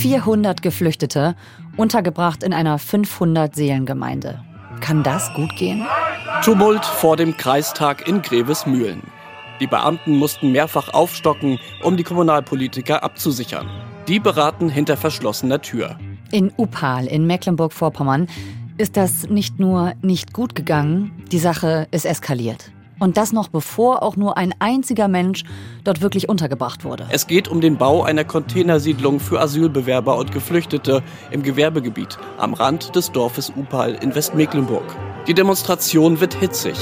400 Geflüchtete, untergebracht in einer 500-Seelengemeinde. Kann das gut gehen? Tumult vor dem Kreistag in Grevesmühlen. Die Beamten mussten mehrfach aufstocken, um die Kommunalpolitiker abzusichern. Die beraten hinter verschlossener Tür. In Upal in Mecklenburg-Vorpommern ist das nicht nur nicht gut gegangen, die Sache ist eskaliert. Und das noch bevor auch nur ein einziger Mensch dort wirklich untergebracht wurde. Es geht um den Bau einer Containersiedlung für Asylbewerber und Geflüchtete im Gewerbegebiet am Rand des Dorfes Upal in Westmecklenburg. Die Demonstration wird hitzig.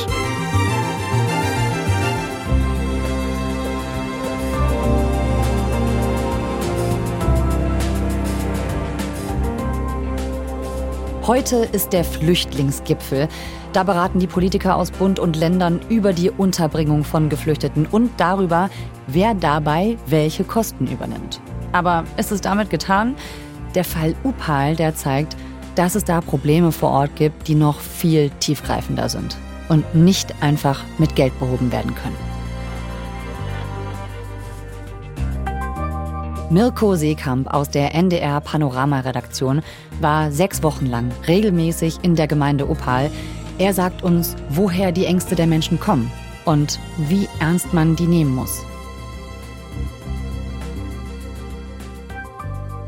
Heute ist der Flüchtlingsgipfel. Da beraten die Politiker aus Bund und Ländern über die Unterbringung von Geflüchteten und darüber, wer dabei welche Kosten übernimmt. Aber ist es damit getan? Der Fall Upal, der zeigt, dass es da Probleme vor Ort gibt, die noch viel tiefgreifender sind und nicht einfach mit Geld behoben werden können. Mirko Seekamp aus der NDR Panorama-Redaktion war sechs Wochen lang regelmäßig in der Gemeinde Opal. Er sagt uns, woher die Ängste der Menschen kommen und wie ernst man die nehmen muss.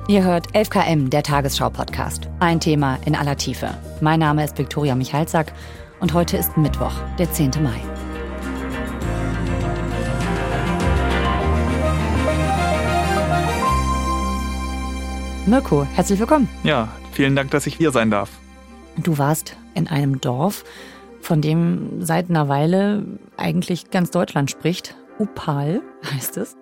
Ihr hört 11KM, der Tagesschau-Podcast. Ein Thema in aller Tiefe. Mein Name ist Viktoria Michalzack und heute ist Mittwoch, der 10. Mai. Mirko, herzlich willkommen. Ja, vielen Dank, dass ich hier sein darf. Du warst in einem Dorf, von dem seit einer Weile eigentlich ganz Deutschland spricht. Upal heißt es.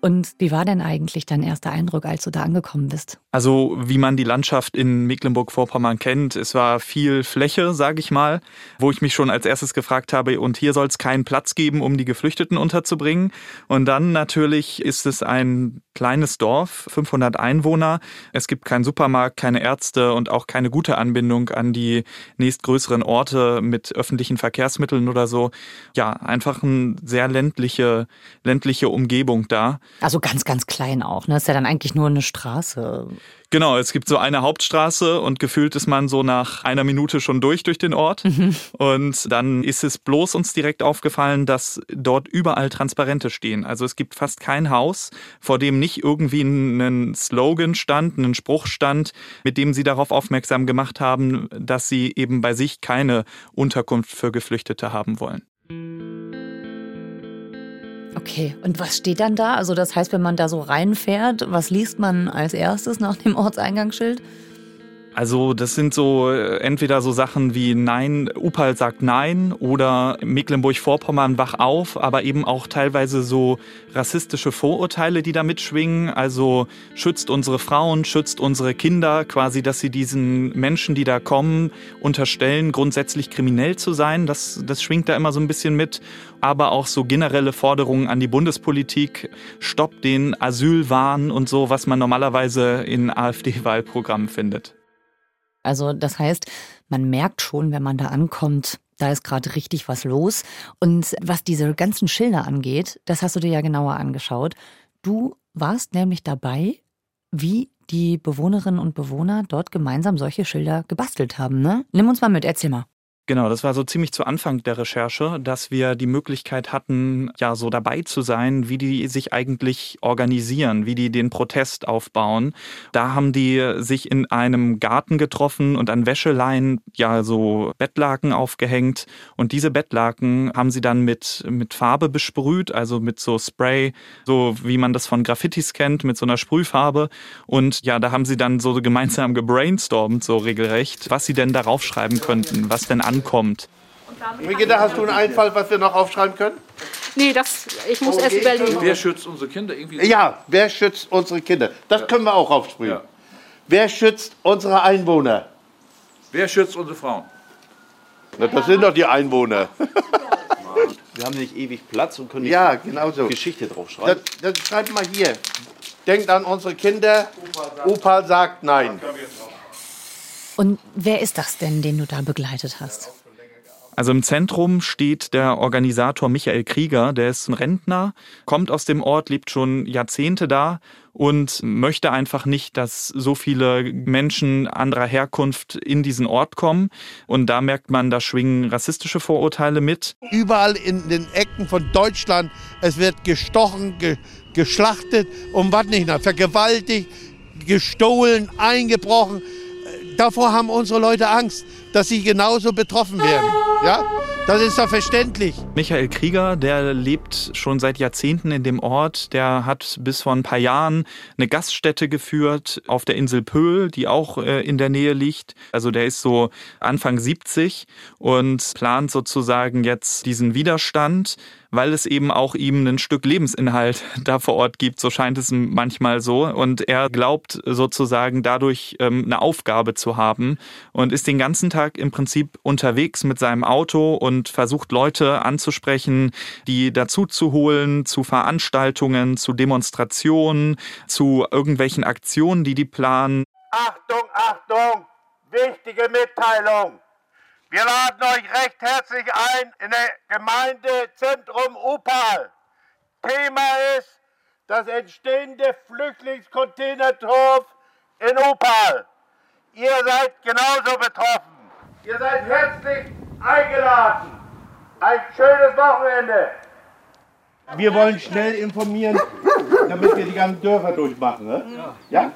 Und wie war denn eigentlich dein erster Eindruck, als du da angekommen bist? Also wie man die Landschaft in Mecklenburg-Vorpommern kennt, es war viel Fläche, sage ich mal, wo ich mich schon als erstes gefragt habe, und hier soll es keinen Platz geben, um die Geflüchteten unterzubringen. Und dann natürlich ist es ein kleines Dorf, 500 Einwohner. Es gibt keinen Supermarkt, keine Ärzte und auch keine gute Anbindung an die nächstgrößeren Orte mit öffentlichen Verkehrsmitteln oder so. Ja, einfach eine sehr ländliche, ländliche Umgebung da. Also ganz, ganz klein auch. Ne? ist ja dann eigentlich nur eine Straße. Genau, es gibt so eine Hauptstraße und gefühlt ist man so nach einer Minute schon durch durch den Ort. Mhm. Und dann ist es bloß uns direkt aufgefallen, dass dort überall Transparente stehen. Also es gibt fast kein Haus, vor dem nicht irgendwie ein Slogan stand, ein Spruch stand, mit dem sie darauf aufmerksam gemacht haben, dass sie eben bei sich keine Unterkunft für Geflüchtete haben wollen. Okay, und was steht dann da? Also das heißt, wenn man da so reinfährt, was liest man als erstes nach dem Ortseingangsschild? Also das sind so äh, entweder so Sachen wie Nein, Upal sagt Nein oder Mecklenburg-Vorpommern wach auf, aber eben auch teilweise so rassistische Vorurteile, die da mitschwingen. Also schützt unsere Frauen, schützt unsere Kinder, quasi, dass sie diesen Menschen, die da kommen, unterstellen, grundsätzlich kriminell zu sein. Das, das schwingt da immer so ein bisschen mit. Aber auch so generelle Forderungen an die Bundespolitik, stoppt den Asylwahn und so, was man normalerweise in AfD-Wahlprogrammen findet. Also das heißt, man merkt schon, wenn man da ankommt, da ist gerade richtig was los. Und was diese ganzen Schilder angeht, das hast du dir ja genauer angeschaut. Du warst nämlich dabei, wie die Bewohnerinnen und Bewohner dort gemeinsam solche Schilder gebastelt haben. Ne? Nimm uns mal mit, erzähl mal. Genau, das war so ziemlich zu Anfang der Recherche, dass wir die Möglichkeit hatten, ja, so dabei zu sein, wie die sich eigentlich organisieren, wie die den Protest aufbauen. Da haben die sich in einem Garten getroffen und an Wäscheleien, ja, so Bettlaken aufgehängt. Und diese Bettlaken haben sie dann mit, mit Farbe besprüht, also mit so Spray, so wie man das von Graffitis kennt, mit so einer Sprühfarbe. Und ja, da haben sie dann so gemeinsam gebrainstormt, so regelrecht, was sie denn darauf schreiben könnten, was denn an ankommt. Brigitte, hast du einen Einfall, was wir noch aufschreiben können? Nee, das, ich muss erst überlegen. Wer schützt unsere Kinder? Irgendwie ja, wer schützt unsere Kinder? Das können wir auch aufsprühen. Ja. Wer schützt unsere Einwohner? Wer schützt unsere Frauen? Na, das sind doch die Einwohner. Wir haben nicht ewig Platz und können ja, genau so. Geschichte draufschreiben. Das, das schreibt mal hier. Denkt an unsere Kinder. Opa sagt nein. Und wer ist das denn, den du da begleitet hast? Also im Zentrum steht der Organisator Michael Krieger, der ist ein Rentner, kommt aus dem Ort, lebt schon Jahrzehnte da und möchte einfach nicht, dass so viele Menschen anderer Herkunft in diesen Ort kommen. Und da merkt man, da schwingen rassistische Vorurteile mit. Überall in den Ecken von Deutschland, es wird gestochen, ge geschlachtet und was nicht, vergewaltigt, gestohlen, eingebrochen. Davor haben unsere Leute Angst dass sie genauso betroffen werden. Ja? Das ist doch verständlich. Michael Krieger, der lebt schon seit Jahrzehnten in dem Ort. Der hat bis vor ein paar Jahren eine Gaststätte geführt auf der Insel Pöhl, die auch äh, in der Nähe liegt. Also der ist so Anfang 70 und plant sozusagen jetzt diesen Widerstand weil es eben auch ihm ein Stück Lebensinhalt da vor Ort gibt, so scheint es manchmal so. Und er glaubt sozusagen dadurch ähm, eine Aufgabe zu haben und ist den ganzen Tag im Prinzip unterwegs mit seinem Auto und versucht Leute anzusprechen, die dazu zu holen, zu Veranstaltungen, zu Demonstrationen, zu irgendwelchen Aktionen, die die planen. Achtung, Achtung! Wichtige Mitteilung! Wir laden euch recht herzlich ein in der Gemeindezentrum Upal. Thema ist das entstehende Flüchtlingscontainertorf in Upal. Ihr seid genauso betroffen. Ihr seid herzlich eingeladen. Ein schönes Wochenende. Wir wollen schnell informieren, damit wir die ganzen Dörfer durchmachen. Ne? Ja. ja?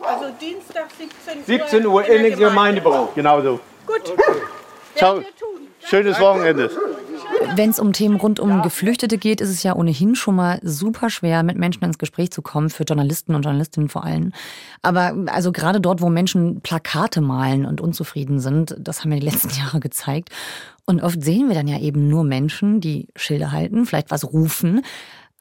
Also Dienstag 17 Uhr, 17 Uhr in den Gemeindebüro. Genau so. Gut. Okay. Ciao. Schönes Wochenende. Wenn es um Themen rund um Geflüchtete geht, ist es ja ohnehin schon mal super schwer, mit Menschen ins Gespräch zu kommen, für Journalisten und Journalistinnen vor allem. Aber also gerade dort, wo Menschen Plakate malen und unzufrieden sind, das haben ja die letzten Jahre gezeigt. Und oft sehen wir dann ja eben nur Menschen, die Schilder halten, vielleicht was rufen,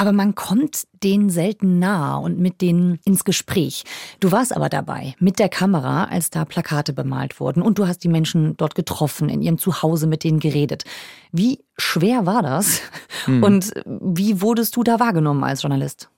aber man kommt denen selten nah und mit denen ins Gespräch. Du warst aber dabei mit der Kamera, als da Plakate bemalt wurden und du hast die Menschen dort getroffen, in ihrem Zuhause mit denen geredet. Wie schwer war das hm. und wie wurdest du da wahrgenommen als Journalist?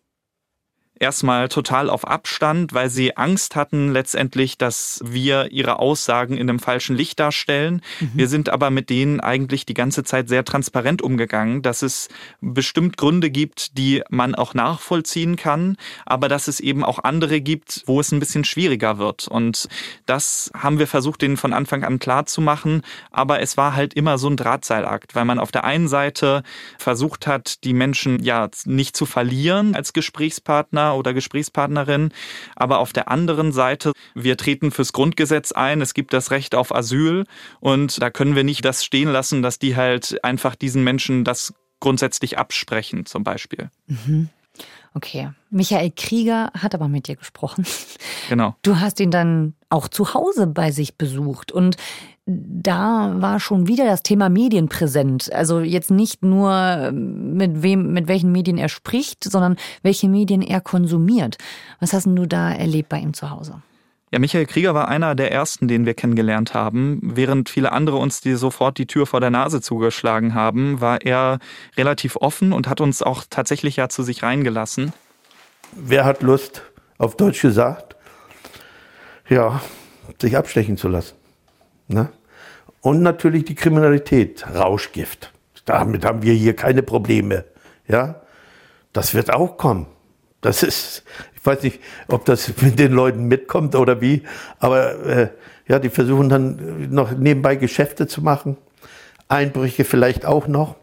Erstmal total auf Abstand, weil sie Angst hatten letztendlich, dass wir ihre Aussagen in einem falschen Licht darstellen. Mhm. Wir sind aber mit denen eigentlich die ganze Zeit sehr transparent umgegangen, dass es bestimmt Gründe gibt, die man auch nachvollziehen kann, aber dass es eben auch andere gibt, wo es ein bisschen schwieriger wird. Und das haben wir versucht, denen von Anfang an klar zu machen. Aber es war halt immer so ein Drahtseilakt, weil man auf der einen Seite versucht hat, die Menschen ja nicht zu verlieren als Gesprächspartner, oder Gesprächspartnerin. Aber auf der anderen Seite, wir treten fürs Grundgesetz ein. Es gibt das Recht auf Asyl und da können wir nicht das stehen lassen, dass die halt einfach diesen Menschen das grundsätzlich absprechen, zum Beispiel. Mhm. Okay. Michael Krieger hat aber mit dir gesprochen. Genau. Du hast ihn dann auch zu Hause bei sich besucht und da war schon wieder das Thema Medien präsent. Also jetzt nicht nur mit wem, mit welchen Medien er spricht, sondern welche Medien er konsumiert. Was hast du da erlebt bei ihm zu Hause? Ja, Michael Krieger war einer der ersten, den wir kennengelernt haben. Während viele andere uns die sofort die Tür vor der Nase zugeschlagen haben, war er relativ offen und hat uns auch tatsächlich ja zu sich reingelassen. Wer hat Lust, auf Deutsch gesagt, ja, sich abstechen zu lassen? Ne? Und natürlich die Kriminalität, Rauschgift. Damit haben wir hier keine Probleme. Ja, das wird auch kommen. Das ist, ich weiß nicht, ob das mit den Leuten mitkommt oder wie, aber äh, ja, die versuchen dann noch nebenbei Geschäfte zu machen, Einbrüche vielleicht auch noch.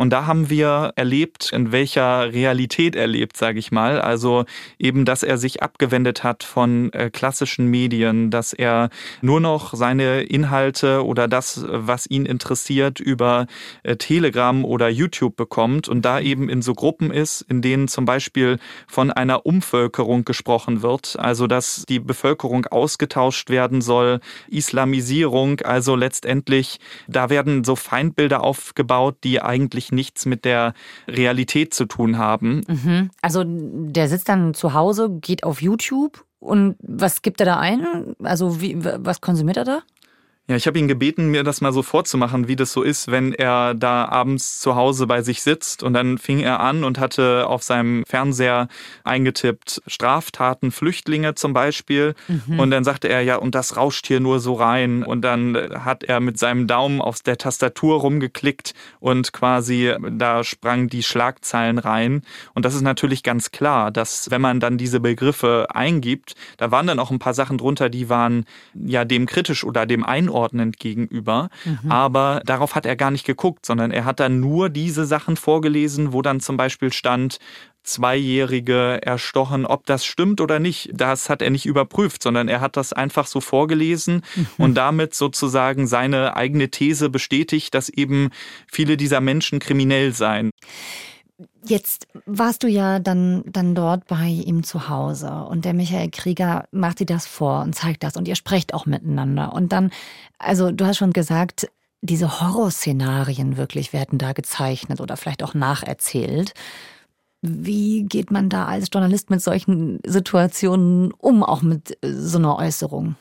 Und da haben wir erlebt, in welcher Realität er lebt, sage ich mal. Also eben, dass er sich abgewendet hat von äh, klassischen Medien, dass er nur noch seine Inhalte oder das, was ihn interessiert, über äh, Telegram oder YouTube bekommt und da eben in so Gruppen ist, in denen zum Beispiel von einer Umvölkerung gesprochen wird, also dass die Bevölkerung ausgetauscht werden soll, Islamisierung, also letztendlich, da werden so Feindbilder aufgebaut, die eigentlich nichts mit der Realität zu tun haben. Mhm. Also der sitzt dann zu Hause, geht auf YouTube und was gibt er da ein? Also wie, was konsumiert er da? Ja, ich habe ihn gebeten, mir das mal so vorzumachen, wie das so ist, wenn er da abends zu Hause bei sich sitzt und dann fing er an und hatte auf seinem Fernseher eingetippt Straftaten, Flüchtlinge zum Beispiel. Mhm. Und dann sagte er, ja, und das rauscht hier nur so rein. Und dann hat er mit seinem Daumen auf der Tastatur rumgeklickt und quasi da sprang die Schlagzeilen rein. Und das ist natürlich ganz klar, dass wenn man dann diese Begriffe eingibt, da waren dann auch ein paar Sachen drunter, die waren ja dem kritisch oder dem einordnen einordnend gegenüber. Mhm. Aber darauf hat er gar nicht geguckt, sondern er hat dann nur diese Sachen vorgelesen, wo dann zum Beispiel stand, Zweijährige erstochen, ob das stimmt oder nicht, das hat er nicht überprüft, sondern er hat das einfach so vorgelesen mhm. und damit sozusagen seine eigene These bestätigt, dass eben viele dieser Menschen kriminell seien. Jetzt warst du ja dann, dann dort bei ihm zu Hause und der Michael Krieger macht dir das vor und zeigt das und ihr sprecht auch miteinander. Und dann, also du hast schon gesagt, diese Horrorszenarien wirklich werden da gezeichnet oder vielleicht auch nacherzählt. Wie geht man da als Journalist mit solchen Situationen um, auch mit so einer Äußerung?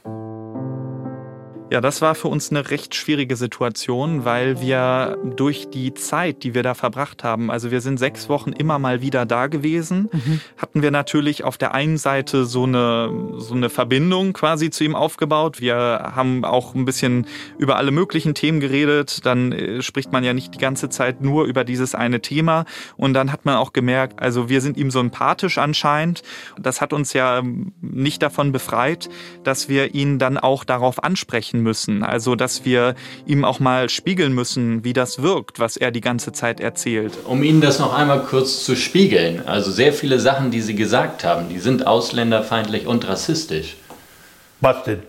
Ja, das war für uns eine recht schwierige Situation, weil wir durch die Zeit, die wir da verbracht haben, also wir sind sechs Wochen immer mal wieder da gewesen, mhm. hatten wir natürlich auf der einen Seite so eine, so eine Verbindung quasi zu ihm aufgebaut. Wir haben auch ein bisschen über alle möglichen Themen geredet. Dann äh, spricht man ja nicht die ganze Zeit nur über dieses eine Thema. Und dann hat man auch gemerkt, also wir sind ihm sympathisch anscheinend. Das hat uns ja nicht davon befreit, dass wir ihn dann auch darauf ansprechen sprechen müssen. Also, dass wir ihm auch mal spiegeln müssen, wie das wirkt, was er die ganze Zeit erzählt. Um Ihnen das noch einmal kurz zu spiegeln. Also, sehr viele Sachen, die Sie gesagt haben, die sind ausländerfeindlich und rassistisch. Was denn?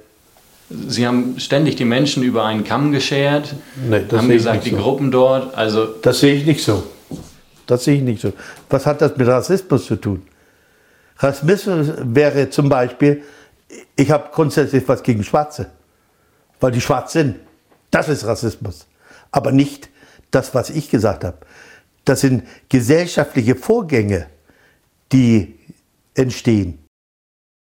Sie haben ständig die Menschen über einen Kamm geschert, nee, haben gesagt, die so. Gruppen dort, also... Das sehe ich nicht so. Das sehe ich nicht so. Was hat das mit Rassismus zu tun? Rassismus wäre zum Beispiel, ich habe grundsätzlich was gegen Schwarze weil die schwarz sind. Das ist Rassismus. Aber nicht das, was ich gesagt habe. Das sind gesellschaftliche Vorgänge, die entstehen.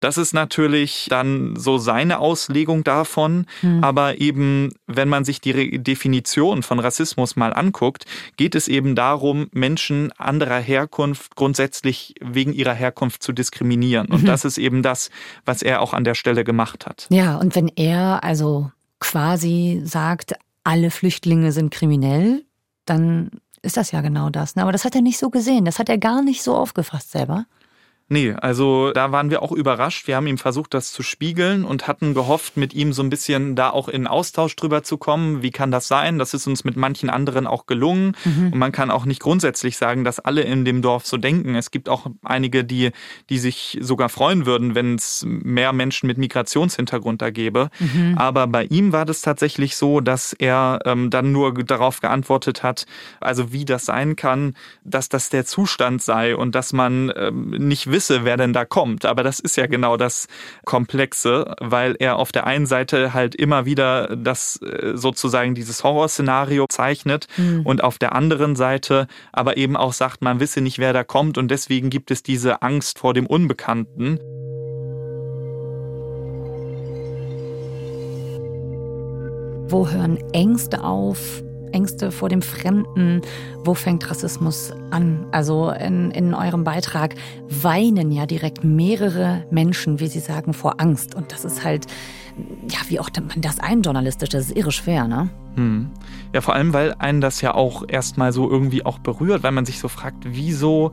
Das ist natürlich dann so seine Auslegung davon. Mhm. Aber eben, wenn man sich die Definition von Rassismus mal anguckt, geht es eben darum, Menschen anderer Herkunft grundsätzlich wegen ihrer Herkunft zu diskriminieren. Und mhm. das ist eben das, was er auch an der Stelle gemacht hat. Ja, und wenn er also quasi sagt, alle Flüchtlinge sind kriminell, dann ist das ja genau das. Ne? Aber das hat er nicht so gesehen. Das hat er gar nicht so aufgefasst selber. Nee, also da waren wir auch überrascht. Wir haben ihm versucht, das zu spiegeln und hatten gehofft, mit ihm so ein bisschen da auch in Austausch drüber zu kommen. Wie kann das sein? Das ist uns mit manchen anderen auch gelungen. Mhm. Und man kann auch nicht grundsätzlich sagen, dass alle in dem Dorf so denken. Es gibt auch einige, die, die sich sogar freuen würden, wenn es mehr Menschen mit Migrationshintergrund da gäbe. Mhm. Aber bei ihm war das tatsächlich so, dass er ähm, dann nur darauf geantwortet hat, also wie das sein kann, dass das der Zustand sei und dass man ähm, nicht wisse, wer denn da kommt. Aber das ist ja genau das Komplexe, weil er auf der einen Seite halt immer wieder das äh, sozusagen dieses Horrorszenario zeichnet mhm. und auf der anderen Seite aber eben auch sagt, man wisse nicht, wer da kommt und deswegen gibt es diese Angst vor dem Unbekannten. Wo hören Ängste auf? Ängste vor dem Fremden. Wo fängt Rassismus an? Also in, in eurem Beitrag weinen ja direkt mehrere Menschen, wie sie sagen, vor Angst. Und das ist halt, ja, wie auch man das einjournalistisch, das ist irre schwer, ne? Hm. Ja, vor allem, weil einen das ja auch erstmal so irgendwie auch berührt, weil man sich so fragt, wieso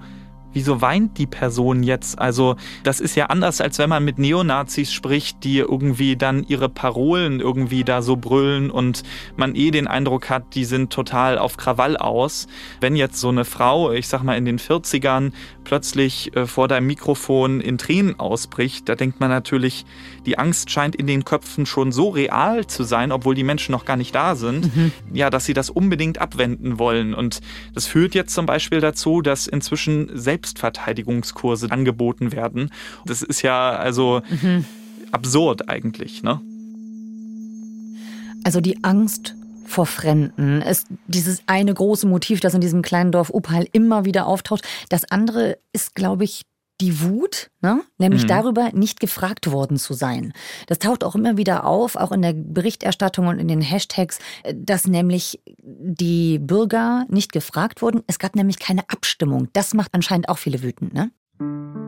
wieso weint die Person jetzt? Also das ist ja anders, als wenn man mit Neonazis spricht, die irgendwie dann ihre Parolen irgendwie da so brüllen und man eh den Eindruck hat, die sind total auf Krawall aus. Wenn jetzt so eine Frau, ich sag mal in den 40ern, plötzlich äh, vor deinem Mikrofon in Tränen ausbricht, da denkt man natürlich, die Angst scheint in den Köpfen schon so real zu sein, obwohl die Menschen noch gar nicht da sind, mhm. ja, dass sie das unbedingt abwenden wollen. Und das führt jetzt zum Beispiel dazu, dass inzwischen Selbstverteidigungskurse angeboten werden. Das ist ja also mhm. absurd eigentlich, ne? Also die Angst vor Fremden ist dieses eine große Motiv, das in diesem kleinen Dorf Opal immer wieder auftaucht. Das andere ist, glaube ich, die Wut, ne? nämlich Mhm. darüber, nicht gefragt worden zu sein. Das taucht auch immer wieder auf, auch in der Berichterstattung und in den Hashtags, äh, dass nämlich die Bürger nicht gefragt wurden. Es gab nämlich keine Abstimmung. Das macht anscheinend auch viele wütend, ne?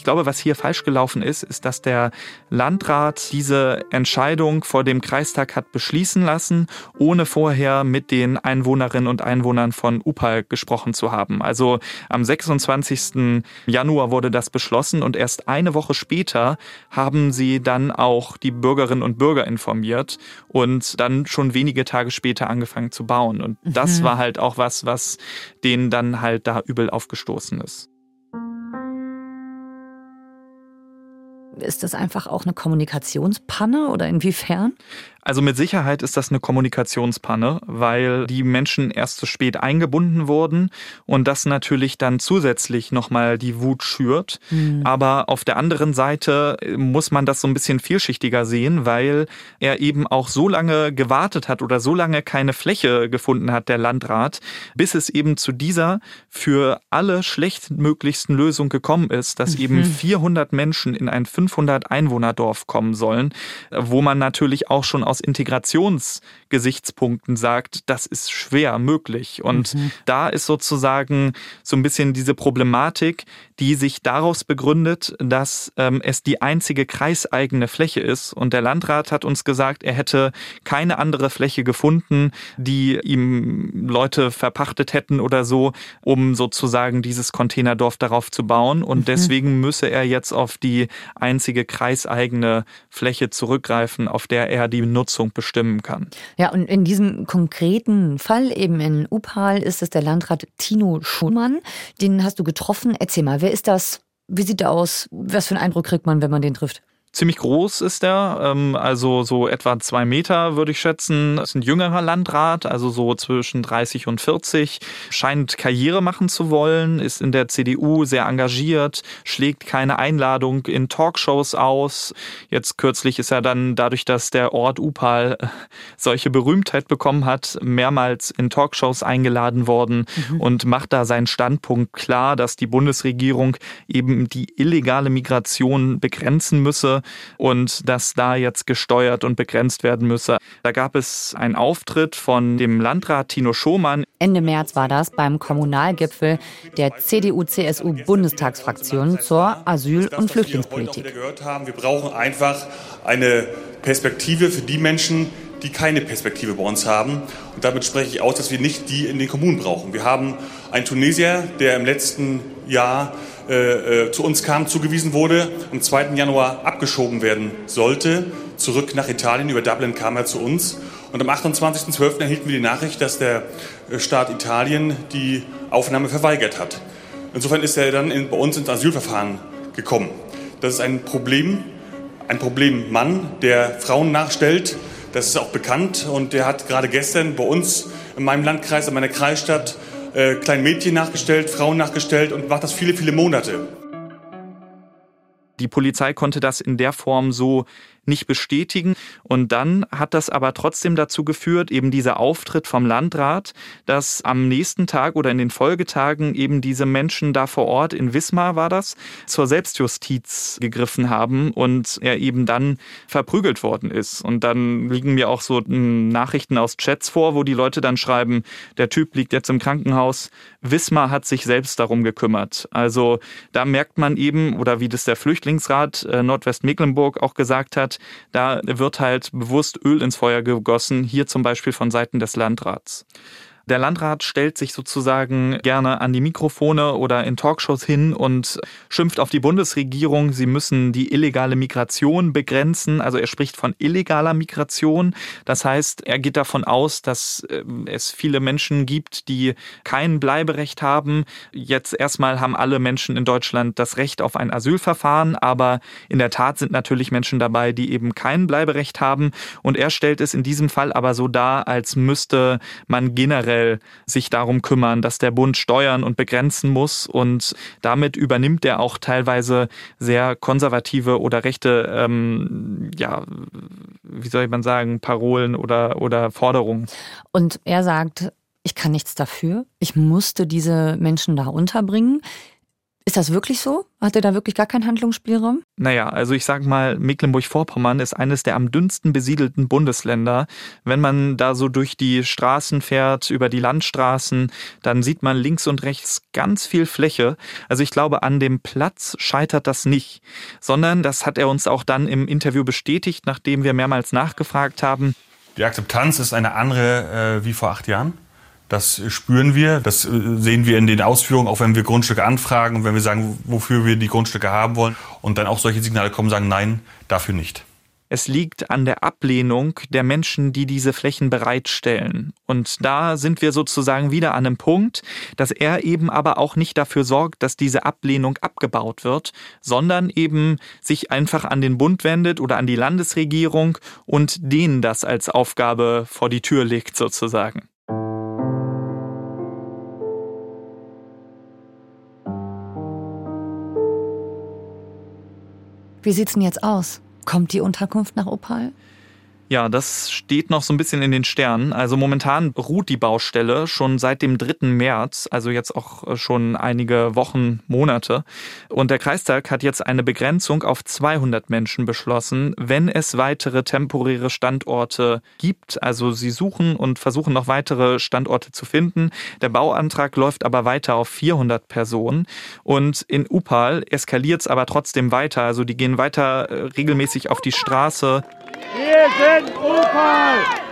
Ich glaube, was hier falsch gelaufen ist, ist, dass der Landrat diese Entscheidung vor dem Kreistag hat beschließen lassen, ohne vorher mit den Einwohnerinnen und Einwohnern von Upal gesprochen zu haben. Also am 26. Januar wurde das beschlossen und erst eine Woche später haben sie dann auch die Bürgerinnen und Bürger informiert und dann schon wenige Tage später angefangen zu bauen. Und das Mhm. war halt auch was, was denen dann halt da übel aufgestoßen ist. Ist das einfach auch eine Kommunikationspanne oder inwiefern? Also mit Sicherheit ist das eine Kommunikationspanne, weil die Menschen erst zu spät eingebunden wurden und das natürlich dann zusätzlich nochmal die Wut schürt. Hm. Aber auf der anderen Seite muss man das so ein bisschen vielschichtiger sehen, weil er eben auch so lange gewartet hat oder so lange keine Fläche gefunden hat, der Landrat, bis es eben zu dieser für alle schlechtmöglichsten Lösung gekommen ist, dass eben 400 Menschen in ein 500 Einwohnerdorf kommen sollen, wo man natürlich auch schon aus Integrationsgesichtspunkten sagt, das ist schwer möglich. Und da ist sozusagen so ein bisschen diese Problematik, die sich daraus begründet, dass ähm, es die einzige kreiseigene Fläche ist. Und der Landrat hat uns gesagt, er hätte keine andere Fläche gefunden, die ihm Leute verpachtet hätten oder so, um sozusagen dieses Containerdorf darauf zu bauen. Und deswegen müsse er jetzt auf die einzige kreiseigene Fläche zurückgreifen, auf der er die Nutzung bestimmen kann. Ja, und in diesem konkreten Fall eben in Upal ist es der Landrat Tino Schumann. Den hast du getroffen. Erzähl mal, wer ist das? Wie sieht er aus? Was für einen Eindruck kriegt man, wenn man den trifft? Ziemlich groß ist er, ähm, also so etwa zwei Meter würde ich schätzen. Ist ein jüngerer Landrat, also so zwischen 30 und 40. Scheint Karriere machen zu wollen, ist in der CDU sehr engagiert, schlägt keine Einladung in Talkshows aus. Jetzt kürzlich ist er dann dadurch, dass der Ort Upal solche Berühmtheit bekommen hat, mehrmals in Talkshows eingeladen worden und macht da seinen Standpunkt klar, dass die Bundesregierung eben die illegale Migration begrenzen müsse und dass da jetzt gesteuert und begrenzt werden müsse. Da gab es einen Auftritt von dem Landrat Tino Schomann. Ende März war das beim Kommunalgipfel der CDU-CSU-Bundestagsfraktion zur Asyl- und das, wir Flüchtlingspolitik. wieder gehört haben, wir brauchen einfach eine Perspektive für die Menschen, die keine Perspektive bei uns haben. Und damit spreche ich aus, dass wir nicht die in den Kommunen brauchen. Wir haben einen Tunesier, der im letzten Jahr äh, äh, zu uns kam, zugewiesen wurde, am 2. Januar abgeschoben werden sollte, zurück nach Italien. Über Dublin kam er zu uns. Und am 28.12. erhielten wir die Nachricht, dass der äh, Staat Italien die Aufnahme verweigert hat. Insofern ist er dann in, bei uns ins Asylverfahren gekommen. Das ist ein Problem, ein Problemmann, der Frauen nachstellt. Das ist auch bekannt und der hat gerade gestern bei uns in meinem Landkreis, in meiner Kreisstadt, äh, kleinen Mädchen nachgestellt, Frauen nachgestellt und macht das viele, viele Monate. Die Polizei konnte das in der Form so nicht bestätigen. Und dann hat das aber trotzdem dazu geführt, eben dieser Auftritt vom Landrat, dass am nächsten Tag oder in den Folgetagen eben diese Menschen da vor Ort, in Wismar war das, zur Selbstjustiz gegriffen haben und er eben dann verprügelt worden ist. Und dann liegen mir auch so mm, Nachrichten aus Chats vor, wo die Leute dann schreiben, der Typ liegt jetzt im Krankenhaus, Wismar hat sich selbst darum gekümmert. Also da merkt man eben, oder wie das der Flüchtlingsrat äh, Nordwestmecklenburg auch gesagt hat, da wird halt bewusst Öl ins Feuer gegossen, hier zum Beispiel von Seiten des Landrats. Der Landrat stellt sich sozusagen gerne an die Mikrofone oder in Talkshows hin und schimpft auf die Bundesregierung, sie müssen die illegale Migration begrenzen. Also er spricht von illegaler Migration. Das heißt, er geht davon aus, dass äh, es viele Menschen gibt, die kein Bleiberecht haben. Jetzt erstmal haben alle Menschen in Deutschland das Recht auf ein Asylverfahren, aber in der Tat sind natürlich Menschen dabei, die eben kein Bleiberecht haben. Und er stellt es in diesem Fall aber so dar, als müsste man generell sich darum kümmern, dass der Bund steuern und begrenzen muss. Und damit übernimmt er auch teilweise sehr konservative oder rechte, ähm, ja, wie soll man sagen, Parolen oder, oder Forderungen. Und er sagt, ich kann nichts dafür. Ich musste diese Menschen da unterbringen. Ist das wirklich so? Hat er da wirklich gar keinen Handlungsspielraum? Naja, also ich sag mal, Mecklenburg-Vorpommern ist eines der am dünnsten besiedelten Bundesländer. Wenn man da so durch die Straßen fährt, über die Landstraßen, dann sieht man links und rechts ganz viel Fläche. Also ich glaube, an dem Platz scheitert das nicht, sondern das hat er uns auch dann im Interview bestätigt, nachdem wir mehrmals nachgefragt haben. Die Akzeptanz ist eine andere äh, wie vor acht Jahren. Das spüren wir, das äh, sehen wir in den Ausführungen, auch wenn wir Grundstücke anfragen und wenn wir sagen, wofür wir die Grundstücke haben wollen und dann auch solche Signale kommen, sagen, nein, dafür nicht. Es liegt an der Ablehnung der Menschen, die diese Flächen bereitstellen. Und da sind wir sozusagen wieder an einem Punkt, dass er eben aber auch nicht dafür sorgt, dass diese Ablehnung abgebaut wird, sondern eben sich einfach an den Bund wendet oder an die Landesregierung und denen das als Aufgabe vor die Tür legt sozusagen. Wie sieht's denn jetzt aus? Kommt die Unterkunft nach Opal? Ja, das steht noch so ein bisschen in den Sternen. Also momentan ruht die Baustelle schon seit dem 3. März, also jetzt auch äh, schon einige Wochen, Monate. Und der Kreistag hat jetzt eine Begrenzung auf 200 Menschen beschlossen, wenn es weitere temporäre Standorte gibt. Also sie suchen und versuchen noch weitere Standorte zu finden. Der Bauantrag läuft aber weiter auf 400 Personen. Und in Upal eskaliert es aber trotzdem weiter. Also die gehen weiter äh, regelmäßig auf die Straße. Sind Opal!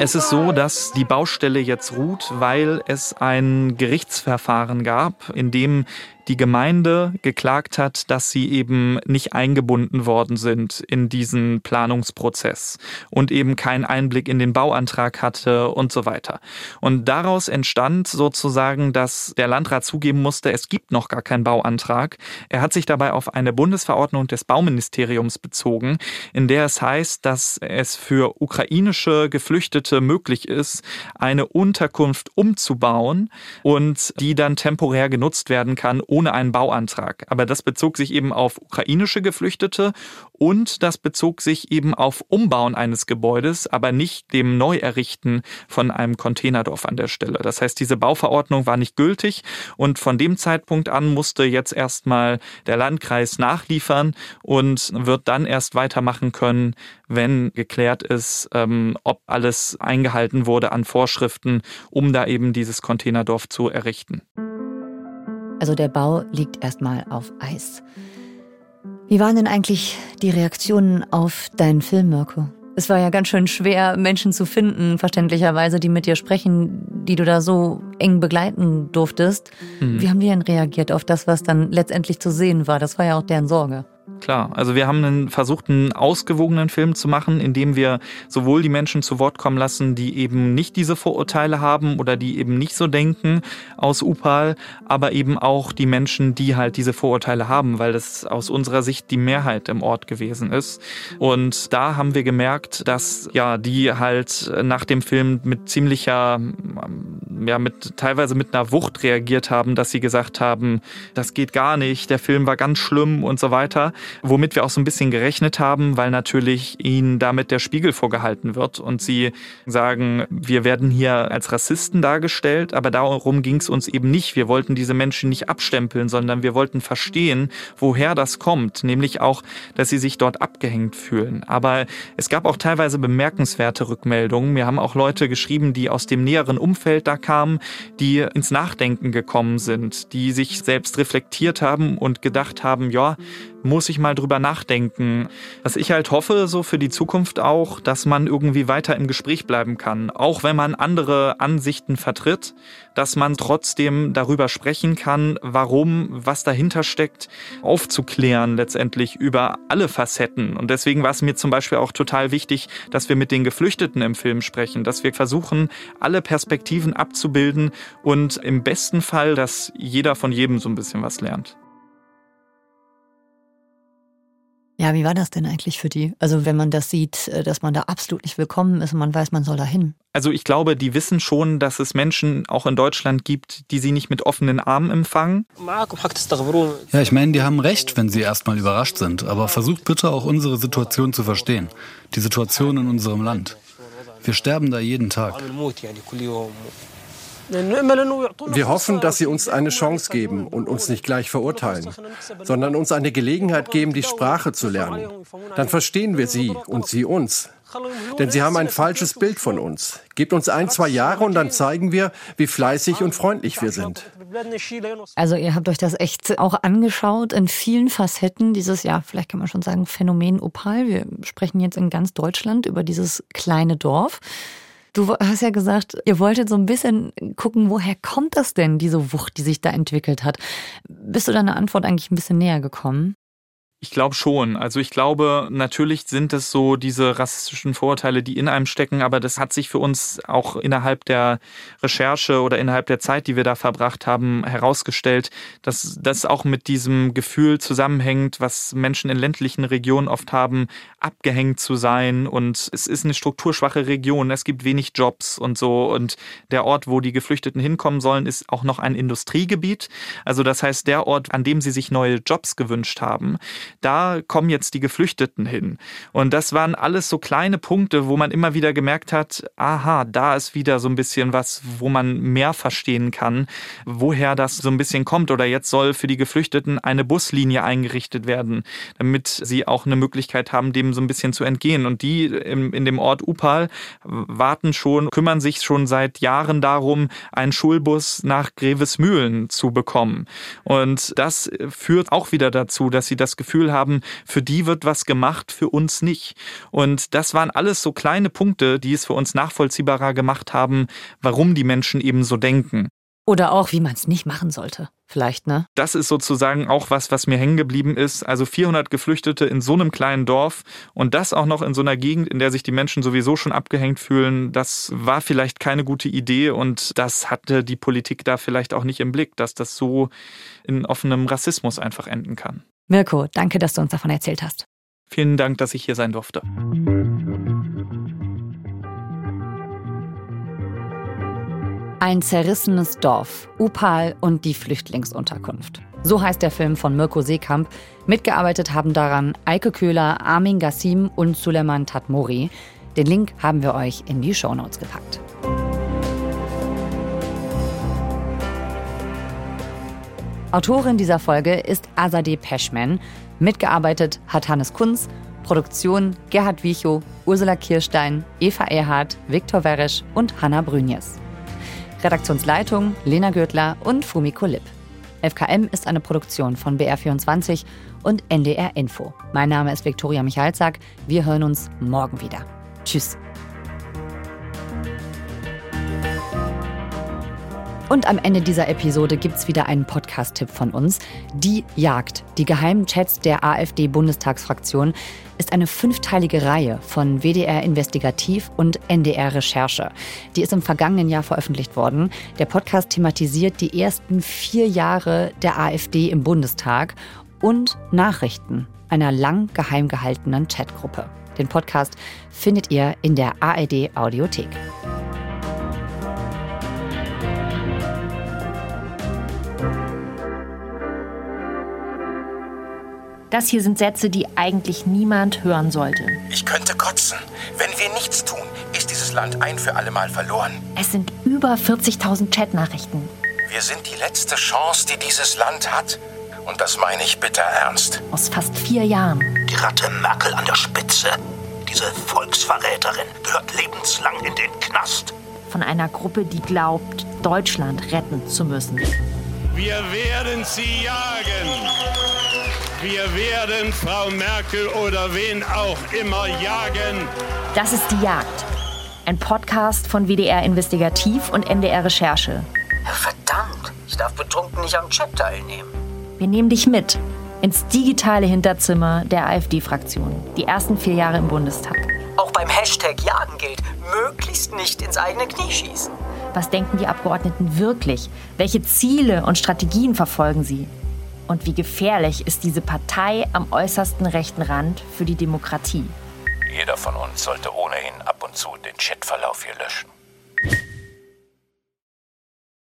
Es ist so, dass die Baustelle jetzt ruht, weil es ein Gerichtsverfahren gab, in dem die Gemeinde geklagt hat, dass sie eben nicht eingebunden worden sind in diesen Planungsprozess und eben keinen Einblick in den Bauantrag hatte und so weiter. Und daraus entstand sozusagen, dass der Landrat zugeben musste, es gibt noch gar keinen Bauantrag. Er hat sich dabei auf eine Bundesverordnung des Bauministeriums bezogen, in der es heißt, dass es für ukrainische Geflüchtete möglich ist, eine Unterkunft umzubauen und die dann temporär genutzt werden kann, ohne einen Bauantrag. Aber das bezog sich eben auf ukrainische Geflüchtete und das bezog sich eben auf Umbauen eines Gebäudes, aber nicht dem Neuerrichten von einem Containerdorf an der Stelle. Das heißt, diese Bauverordnung war nicht gültig und von dem Zeitpunkt an musste jetzt erstmal der Landkreis nachliefern und wird dann erst weitermachen können, wenn geklärt ist, ähm, ob alles eingehalten wurde an Vorschriften, um da eben dieses Containerdorf zu errichten. Also der Bau liegt erstmal auf Eis. Wie waren denn eigentlich die Reaktionen auf deinen Film, Mirko? Es war ja ganz schön schwer, Menschen zu finden, verständlicherweise, die mit dir sprechen, die du da so eng begleiten durftest. Mhm. Wie haben die denn reagiert auf das, was dann letztendlich zu sehen war? Das war ja auch deren Sorge. Klar, also wir haben einen, versucht, einen ausgewogenen Film zu machen, in dem wir sowohl die Menschen zu Wort kommen lassen, die eben nicht diese Vorurteile haben oder die eben nicht so denken aus Upal, aber eben auch die Menschen, die halt diese Vorurteile haben, weil das aus unserer Sicht die Mehrheit im Ort gewesen ist. Und da haben wir gemerkt, dass ja die halt nach dem Film mit ziemlicher, ja mit teilweise mit einer Wucht reagiert haben, dass sie gesagt haben, das geht gar nicht, der Film war ganz schlimm und so weiter womit wir auch so ein bisschen gerechnet haben, weil natürlich ihnen damit der Spiegel vorgehalten wird und sie sagen, wir werden hier als Rassisten dargestellt, aber darum ging es uns eben nicht. Wir wollten diese Menschen nicht abstempeln, sondern wir wollten verstehen, woher das kommt, nämlich auch, dass sie sich dort abgehängt fühlen. Aber es gab auch teilweise bemerkenswerte Rückmeldungen. Mir haben auch Leute geschrieben, die aus dem näheren Umfeld da kamen, die ins Nachdenken gekommen sind, die sich selbst reflektiert haben und gedacht haben, ja, muss ich mal drüber nachdenken. Was ich halt hoffe, so für die Zukunft auch, dass man irgendwie weiter im Gespräch bleiben kann. Auch wenn man andere Ansichten vertritt, dass man trotzdem darüber sprechen kann, warum, was dahinter steckt, aufzuklären letztendlich über alle Facetten. Und deswegen war es mir zum Beispiel auch total wichtig, dass wir mit den Geflüchteten im Film sprechen, dass wir versuchen, alle Perspektiven abzubilden und im besten Fall, dass jeder von jedem so ein bisschen was lernt. Ja, wie war das denn eigentlich für die? Also wenn man das sieht, äh, dass man da absolut nicht willkommen ist und man weiß, man soll da hin. Also ich glaube, die wissen schon, dass es Menschen auch in Deutschland gibt, die sie nicht mit offenen Armen empfangen. Ja, ich meine, die haben recht, wenn sie erstmal überrascht sind. Aber versucht bitte auch unsere Situation zu verstehen. Die Situation in unserem Land. Wir sterben da jeden Tag. Wir hoffen, dass Sie uns eine Chance geben und uns nicht gleich verurteilen, sondern uns eine Gelegenheit geben, die Sprache zu lernen. Dann verstehen wir Sie und Sie uns. Denn Sie haben ein falsches Bild von uns. Gebt uns ein, zwei Jahre und dann zeigen wir, wie fleißig und freundlich wir sind. Also ihr habt euch das echt auch angeschaut in vielen Facetten, dieses, ja, vielleicht kann man schon sagen, Phänomen Opal. Wir sprechen jetzt in ganz Deutschland über dieses kleine Dorf. Du hast ja gesagt, ihr wolltet so ein bisschen gucken, woher kommt das denn, diese Wucht, die sich da entwickelt hat. Bist du deiner Antwort eigentlich ein bisschen näher gekommen? Ich glaube schon. Also ich glaube, natürlich sind es so diese rassistischen Vorurteile, die in einem stecken, aber das hat sich für uns auch innerhalb der Recherche oder innerhalb der Zeit, die wir da verbracht haben, herausgestellt, dass das auch mit diesem Gefühl zusammenhängt, was Menschen in ländlichen Regionen oft haben, abgehängt zu sein und es ist eine strukturschwache Region, es gibt wenig Jobs und so und der Ort, wo die Geflüchteten hinkommen sollen, ist auch noch ein Industriegebiet. Also das heißt, der Ort, an dem sie sich neue Jobs gewünscht haben, da kommen jetzt die Geflüchteten hin. Und das waren alles so kleine Punkte, wo man immer wieder gemerkt hat, aha, da ist wieder so ein bisschen was, wo man mehr verstehen kann, woher das so ein bisschen kommt. Oder jetzt soll für die Geflüchteten eine Buslinie eingerichtet werden, damit sie auch eine Möglichkeit haben, dem so ein bisschen zu entgehen. Und die in, in dem Ort Upal warten schon, kümmern sich schon seit Jahren darum, einen Schulbus nach Grevesmühlen zu bekommen. Und das führt auch wieder dazu, dass sie das Gefühl Gefühl haben, für die wird was gemacht, für uns nicht. Und das waren alles so kleine Punkte, die es für uns nachvollziehbarer gemacht haben, warum die Menschen eben so denken. Oder auch, wie man es nicht machen sollte. Vielleicht, ne? Das ist sozusagen auch was, was mir hängen geblieben ist. Also 400 Geflüchtete in so einem kleinen Dorf und das auch noch in so einer Gegend, in der sich die Menschen sowieso schon abgehängt fühlen. Das war vielleicht keine gute Idee und das hatte die Politik da vielleicht auch nicht im Blick, dass das so in offenem Rassismus einfach enden kann. Mirko, danke, dass du uns davon erzählt hast. Vielen Dank, dass ich hier sein durfte. Ein zerrissenes Dorf, Upal und die Flüchtlingsunterkunft. So heißt der Film von Mirko Seekamp. Mitgearbeitet haben daran Eike Köhler, Armin Gassim und Suleiman Tatmori. Den Link haben wir euch in die Shownotes gepackt. Autorin dieser Folge ist Azadeh Peschman. Mitgearbeitet hat Hannes Kunz. Produktion Gerhard Wiechow, Ursula Kirstein, Eva Erhardt, Viktor Weresch und Hanna Brünjes. Redaktionsleitung Lena Gürtler und Fumiko Lipp. FKM ist eine Produktion von BR24 und NDR Info. Mein Name ist Viktoria Michalzack. Wir hören uns morgen wieder. Tschüss. Und am Ende dieser Episode gibt es wieder einen Podcast-Tipp von uns. Die Jagd, die geheimen Chats der AfD-Bundestagsfraktion, ist eine fünfteilige Reihe von WDR Investigativ und NDR Recherche. Die ist im vergangenen Jahr veröffentlicht worden. Der Podcast thematisiert die ersten vier Jahre der AfD im Bundestag und Nachrichten einer lang geheim gehaltenen Chatgruppe. Den Podcast findet ihr in der ARD Audiothek. Das hier sind Sätze, die eigentlich niemand hören sollte. Ich könnte kotzen. Wenn wir nichts tun, ist dieses Land ein für alle Mal verloren. Es sind über 40.000 Chatnachrichten. Wir sind die letzte Chance, die dieses Land hat. Und das meine ich bitter ernst. Aus fast vier Jahren. Die Ratte Merkel an der Spitze. Diese Volksverräterin gehört lebenslang in den Knast. Von einer Gruppe, die glaubt, Deutschland retten zu müssen. Wir werden sie jagen. Wir werden Frau Merkel oder wen auch immer jagen. Das ist die Jagd. Ein Podcast von WDR Investigativ und NDR Recherche. Verdammt, ich darf betrunken nicht am Chat teilnehmen. Wir nehmen dich mit ins digitale Hinterzimmer der AfD-Fraktion. Die ersten vier Jahre im Bundestag. Auch beim Hashtag Jagen gilt, möglichst nicht ins eigene Knie schießen. Was denken die Abgeordneten wirklich? Welche Ziele und Strategien verfolgen sie? Und wie gefährlich ist diese Partei am äußersten rechten Rand für die Demokratie? Jeder von uns sollte ohnehin ab und zu den Chatverlauf hier löschen.